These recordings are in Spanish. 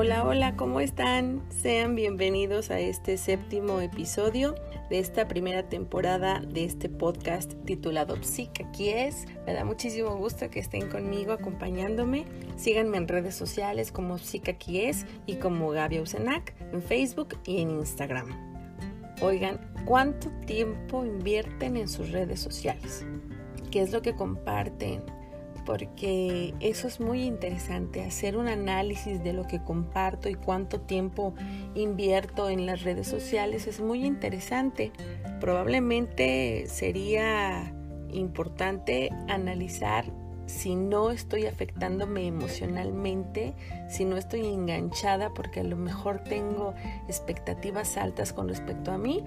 Hola, hola, ¿cómo están? Sean bienvenidos a este séptimo episodio de esta primera temporada de este podcast titulado Psic. Aquí es, me da muchísimo gusto que estén conmigo acompañándome. Síganme en redes sociales como Psic Aquí es y como Gaby Ausenac en Facebook y en Instagram. Oigan, ¿cuánto tiempo invierten en sus redes sociales? ¿Qué es lo que comparten? Porque eso es muy interesante, hacer un análisis de lo que comparto y cuánto tiempo invierto en las redes sociales es muy interesante. Probablemente sería importante analizar si no estoy afectándome emocionalmente, si no estoy enganchada porque a lo mejor tengo expectativas altas con respecto a mí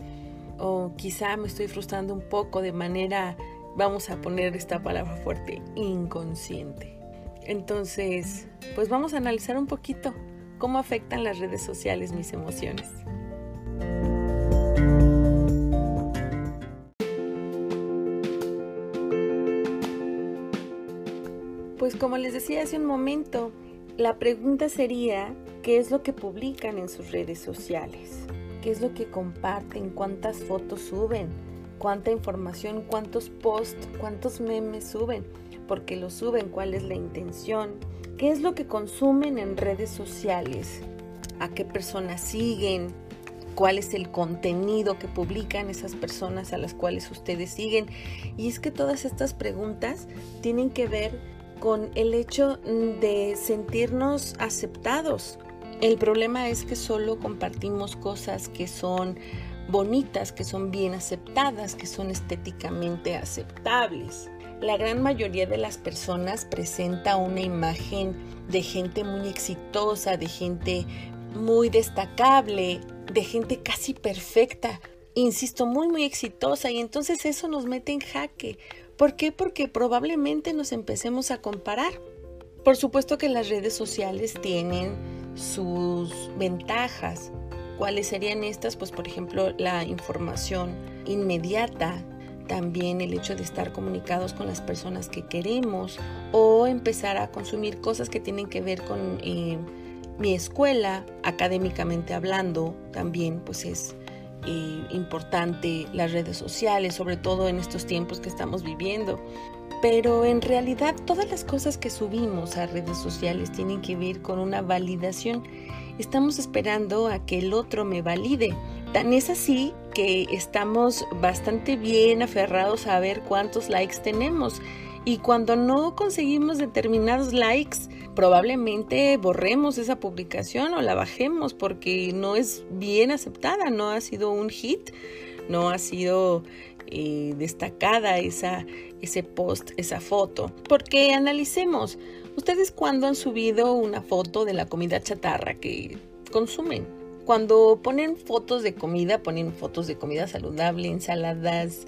o quizá me estoy frustrando un poco de manera vamos a poner esta palabra fuerte, inconsciente. Entonces, pues vamos a analizar un poquito cómo afectan las redes sociales mis emociones. Pues como les decía hace un momento, la pregunta sería, ¿qué es lo que publican en sus redes sociales? ¿Qué es lo que comparten? ¿Cuántas fotos suben? Cuánta información, cuántos posts, cuántos memes suben, porque lo suben, cuál es la intención, qué es lo que consumen en redes sociales, a qué personas siguen, cuál es el contenido que publican esas personas a las cuales ustedes siguen. Y es que todas estas preguntas tienen que ver con el hecho de sentirnos aceptados. El problema es que solo compartimos cosas que son bonitas, que son bien aceptadas, que son estéticamente aceptables. La gran mayoría de las personas presenta una imagen de gente muy exitosa, de gente muy destacable, de gente casi perfecta, insisto, muy, muy exitosa y entonces eso nos mete en jaque. ¿Por qué? Porque probablemente nos empecemos a comparar. Por supuesto que las redes sociales tienen sus ventajas, ¿Cuáles serían estas? Pues por ejemplo la información inmediata, también el hecho de estar comunicados con las personas que queremos o empezar a consumir cosas que tienen que ver con eh, mi escuela, académicamente hablando, también pues es eh, importante las redes sociales, sobre todo en estos tiempos que estamos viviendo. Pero en realidad todas las cosas que subimos a redes sociales tienen que ver con una validación estamos esperando a que el otro me valide. Tan es así que estamos bastante bien aferrados a ver cuántos likes tenemos. Y cuando no conseguimos determinados likes, probablemente borremos esa publicación o la bajemos porque no es bien aceptada, no ha sido un hit, no ha sido eh, destacada esa, ese post, esa foto. Porque analicemos, ¿Ustedes cuándo han subido una foto de la comida chatarra que consumen? Cuando ponen fotos de comida, ponen fotos de comida saludable, ensaladas,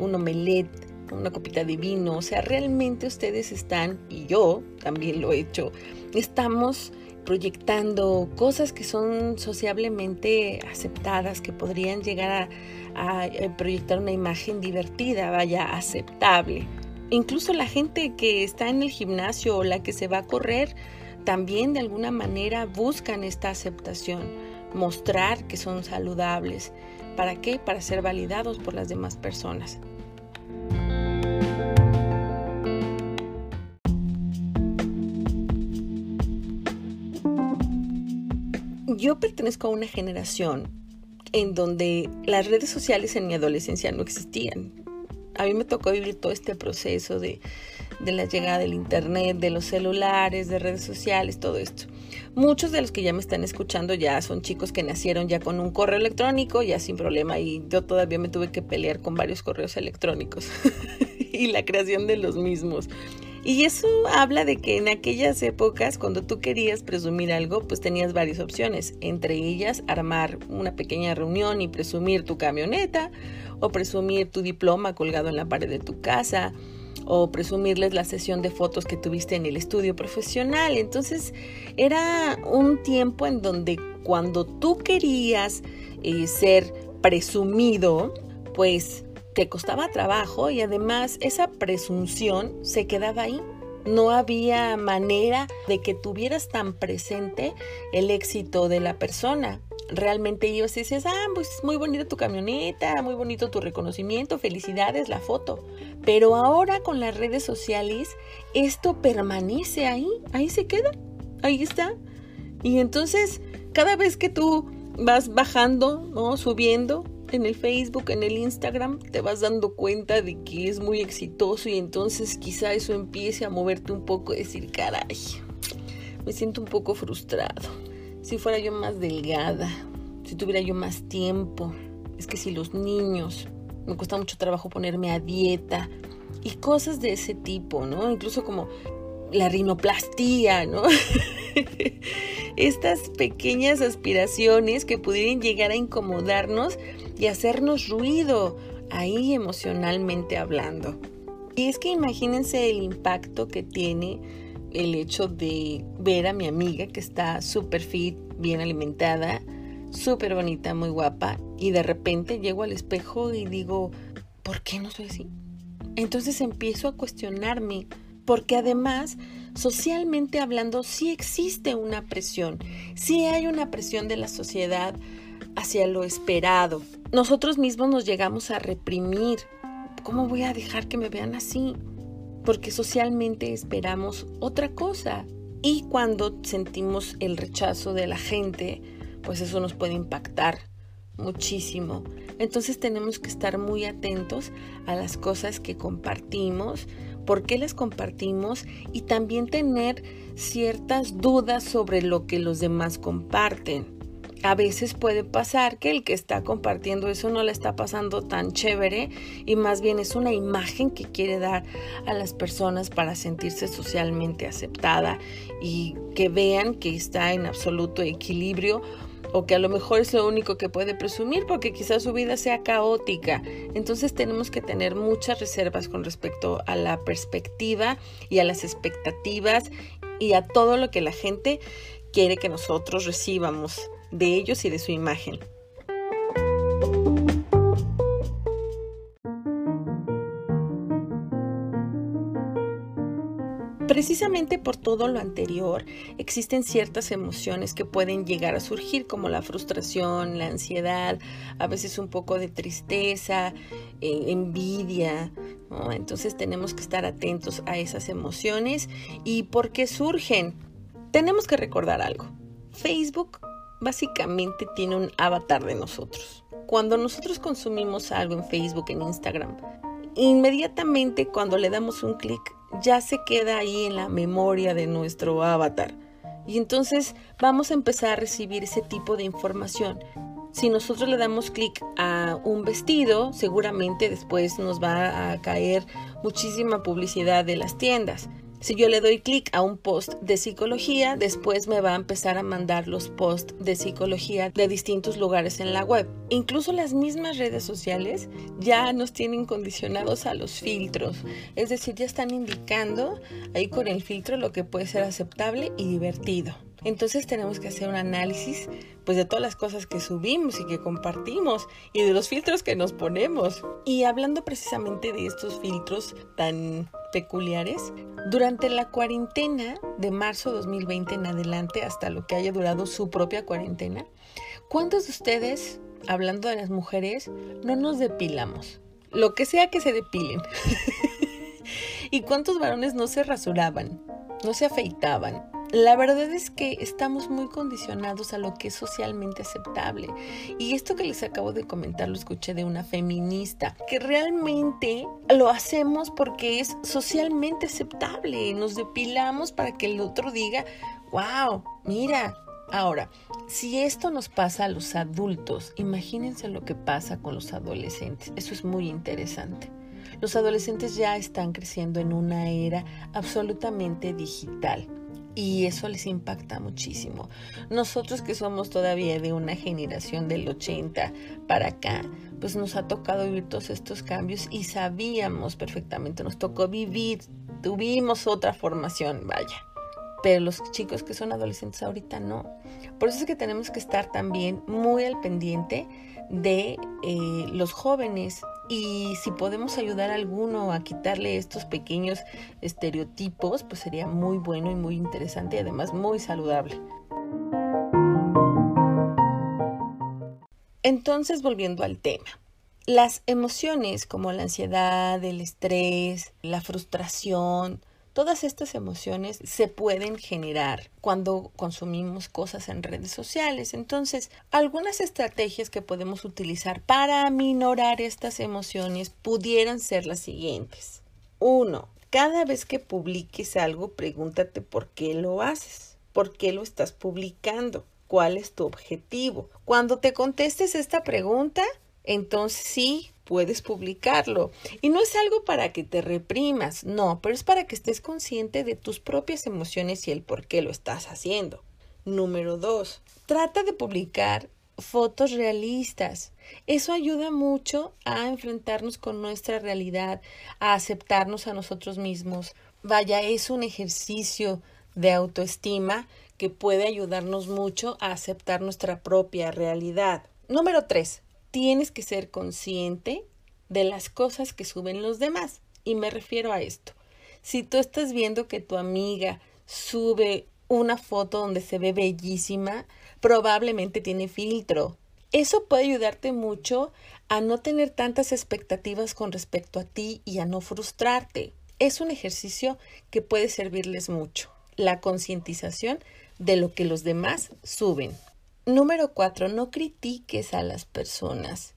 un omelette, una copita de vino. O sea, realmente ustedes están, y yo también lo he hecho, estamos proyectando cosas que son sociablemente aceptadas, que podrían llegar a, a proyectar una imagen divertida, vaya, aceptable. Incluso la gente que está en el gimnasio o la que se va a correr, también de alguna manera buscan esta aceptación, mostrar que son saludables. ¿Para qué? Para ser validados por las demás personas. Yo pertenezco a una generación en donde las redes sociales en mi adolescencia no existían a mí me tocó vivir todo este proceso de, la llegada del Internet, de los celulares, de redes sociales, todo esto. Muchos de los que ya me están escuchando ya son chicos que nacieron ya con un correo electrónico, ya sin problema, y yo todavía me tuve que pelear con varios correos electrónicos y la creación de los mismos. Y eso habla de que en aquellas épocas, cuando tú querías presumir algo, pues tenías varias opciones, entre ellas armar una pequeña reunión y presumir tu camioneta, o presumir tu diploma colgado en la pared de tu casa, o presumirles la sesión de fotos que tuviste en el estudio profesional. Entonces era un tiempo en donde cuando tú querías eh, ser presumido, pues te costaba trabajo y además esa presunción se quedaba ahí. no había manera de que tuvieras tan presente el éxito de la persona. Realmente y dices, ah, pues muy bonita tu camioneta, muy bonito tu reconocimiento, felicidades, la foto. Pero ahora con las redes sociales, esto permanece ahí, ahí se queda, ahí está. Y entonces, cada vez que tú vas bajando, ¿no? Subiendo, en el Facebook, en el Instagram, te vas dando cuenta de que es muy exitoso y entonces quizá eso empiece a moverte un poco y decir, caray, me siento un poco frustrado. Si fuera yo más delgada, si tuviera yo más tiempo, es que si los niños, me cuesta mucho trabajo ponerme a dieta y cosas de ese tipo, ¿no? Incluso como la rinoplastía, ¿no? Estas pequeñas aspiraciones que pudieran llegar a incomodarnos y hacernos ruido ahí emocionalmente hablando. Y es que imagínense el impacto que tiene el hecho de ver a mi amiga que está súper fit, bien alimentada, súper bonita, muy guapa, y de repente llego al espejo y digo, ¿por qué no soy así? Entonces empiezo a cuestionarme, porque además, socialmente hablando, sí existe una presión, sí hay una presión de la sociedad hacia lo esperado. Nosotros mismos nos llegamos a reprimir. ¿Cómo voy a dejar que me vean así? Porque socialmente esperamos otra cosa. Y cuando sentimos el rechazo de la gente, pues eso nos puede impactar muchísimo. Entonces tenemos que estar muy atentos a las cosas que compartimos, por qué las compartimos y también tener ciertas dudas sobre lo que los demás comparten. A veces puede pasar que el que está compartiendo eso no le está pasando tan chévere y más bien es una imagen que quiere dar a las personas para sentirse socialmente aceptada y que vean que está en absoluto equilibrio o que a lo mejor es lo único que puede presumir porque quizás su vida sea caótica. Entonces tenemos que tener muchas reservas con respecto a la perspectiva y a las expectativas y a todo lo que la gente quiere que nosotros recibamos de ellos y de su imagen. Precisamente por todo lo anterior, existen ciertas emociones que pueden llegar a surgir, como la frustración, la ansiedad, a veces un poco de tristeza, eh, envidia. Entonces tenemos que estar atentos a esas emociones y por qué surgen. Tenemos que recordar algo. Facebook básicamente tiene un avatar de nosotros. Cuando nosotros consumimos algo en Facebook, en Instagram, inmediatamente cuando le damos un clic ya se queda ahí en la memoria de nuestro avatar. Y entonces vamos a empezar a recibir ese tipo de información. Si nosotros le damos clic a un vestido, seguramente después nos va a caer muchísima publicidad de las tiendas. Si yo le doy clic a un post de psicología, después me va a empezar a mandar los posts de psicología de distintos lugares en la web. Incluso las mismas redes sociales ya nos tienen condicionados a los filtros. Es decir, ya están indicando ahí con el filtro lo que puede ser aceptable y divertido. Entonces tenemos que hacer un análisis pues de todas las cosas que subimos y que compartimos y de los filtros que nos ponemos. Y hablando precisamente de estos filtros tan peculiares, durante la cuarentena de marzo 2020 en adelante hasta lo que haya durado su propia cuarentena, ¿cuántos de ustedes, hablando de las mujeres, no nos depilamos? Lo que sea que se depilen. ¿Y cuántos varones no se rasuraban? No se afeitaban, la verdad es que estamos muy condicionados a lo que es socialmente aceptable. Y esto que les acabo de comentar lo escuché de una feminista, que realmente lo hacemos porque es socialmente aceptable. Nos depilamos para que el otro diga, wow, mira. Ahora, si esto nos pasa a los adultos, imagínense lo que pasa con los adolescentes. Eso es muy interesante. Los adolescentes ya están creciendo en una era absolutamente digital y eso les impacta muchísimo. Nosotros que somos todavía de una generación del 80 para acá, pues nos ha tocado vivir todos estos cambios y sabíamos perfectamente, nos tocó vivir, tuvimos otra formación, vaya. Pero los chicos que son adolescentes ahorita no. Por eso es que tenemos que estar también muy al pendiente de eh, los jóvenes y si podemos ayudar a alguno a quitarle estos pequeños estereotipos, pues sería muy bueno y muy interesante y además muy saludable. Entonces, volviendo al tema. Las emociones como la ansiedad, el estrés, la frustración, todas estas emociones se pueden generar cuando consumimos cosas en redes sociales. Entonces, algunas estrategias que podemos utilizar para aminorar estas emociones pudieran ser las siguientes. Uno, cada vez que publiques algo, pregúntate por qué lo haces, por qué lo estás publicando, cuál es tu objetivo. Cuando te contestes esta pregunta, entonces sí puedes publicarlo. Y no es algo para que te reprimas, no, pero es para que estés consciente de tus propias emociones y el por qué lo estás haciendo. Número dos, trata de publicar fotos realistas. Eso ayuda mucho a enfrentarnos con nuestra realidad, a aceptarnos a nosotros mismos. Vaya, es un ejercicio de autoestima que puede ayudarnos mucho a aceptar nuestra propia realidad. Número tres, tienes que ser consciente de las cosas que suben los demás. Y me refiero a esto. Si tú estás viendo que tu amiga sube una foto donde se ve bellísima, probablemente tiene filtro. Eso puede ayudarte mucho a no tener tantas expectativas con respecto a ti y a no frustrarte. Es un ejercicio que puede servirles mucho. La concientización de lo que los demás suben. Número cuatro, no critiques a las personas.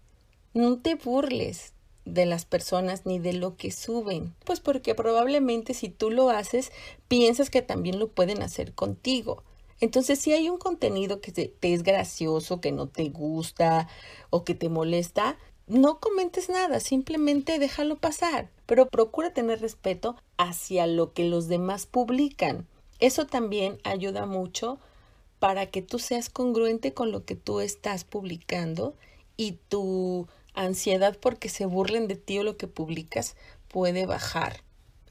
No te burles de las personas ni de lo que suben. Pues porque probablemente si tú lo haces, piensas que también lo pueden hacer contigo. Entonces, si hay un contenido que te, es gracioso, que no te gusta o que te molesta, no comentes nada, simplemente déjalo pasar. Pero procura tener respeto hacia lo que los demás publican. Eso también ayuda mucho para que tú seas congruente con lo que tú estás publicando y tu ansiedad porque se burlen de ti o lo que publicas puede bajar.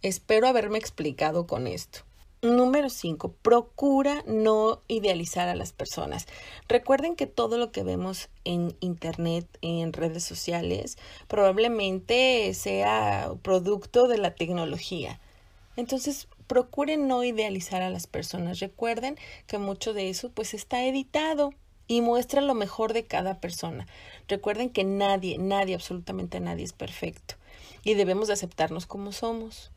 Espero haberme explicado con esto. Número 5. Procura no idealizar a las personas. Recuerden que todo lo que vemos en Internet, en redes sociales, probablemente sea producto de la tecnología. Entonces, procuren no idealizar a las personas. Recuerden que mucho de eso pues está editado y muestra lo mejor de cada persona. Recuerden que nadie, nadie, absolutamente nadie es perfecto y debemos de aceptarnos como somos.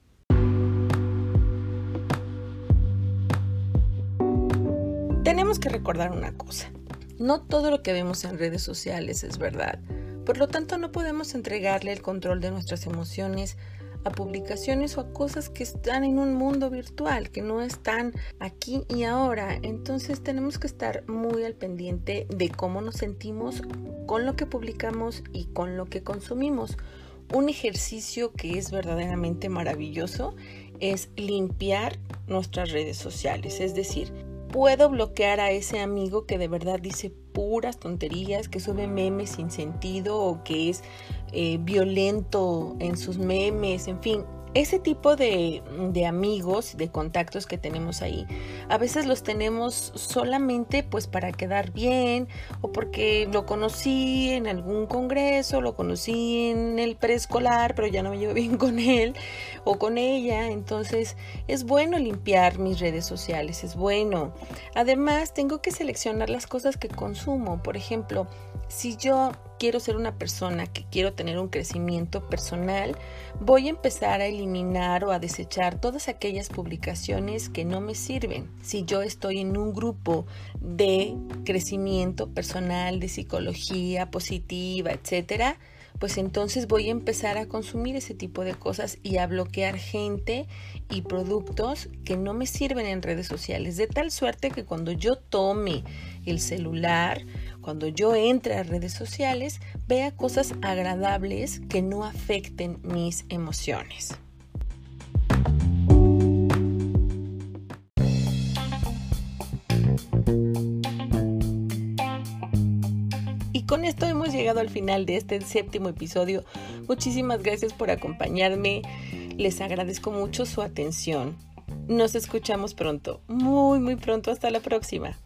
Tenemos que recordar una cosa. No todo lo que vemos en redes sociales es verdad. Por lo tanto, no podemos entregarle el control de nuestras emociones a publicaciones o a cosas que están en un mundo virtual, que no están aquí y ahora. Entonces tenemos que estar muy al pendiente de cómo nos sentimos con lo que publicamos y con lo que consumimos. Un ejercicio que es verdaderamente maravilloso es limpiar nuestras redes sociales, es decir, puedo bloquear a ese amigo que de verdad dice puras tonterías, que sube memes sin sentido o que es eh, violento en sus memes, en fin, ese tipo de, de, amigos, de contactos que tenemos ahí, a veces los tenemos solamente pues para quedar bien o porque lo conocí en algún congreso, lo conocí en el preescolar, pero ya no me llevo bien con él o con ella. Entonces es bueno limpiar mis redes sociales, es bueno. Además, tengo que seleccionar las cosas que consumo. Por ejemplo, si yo quiero ser una persona que quiero tener un crecimiento personal, voy a empezar a eliminar o a desechar todas aquellas publicaciones que no me sirven. Si yo estoy en un grupo de crecimiento personal, de psicología positiva, etcétera, pues entonces voy a empezar a consumir ese tipo de cosas y a bloquear gente y productos que no me sirven en redes sociales, de tal suerte que cuando yo tome el celular, cuando yo entre a redes sociales, vea cosas agradables que no afecten mis emociones. Y con esto hemos llegado al final de este séptimo episodio. Muchísimas gracias por acompañarme. Les agradezco mucho su atención. Nos escuchamos pronto, muy, muy pronto. Hasta la próxima.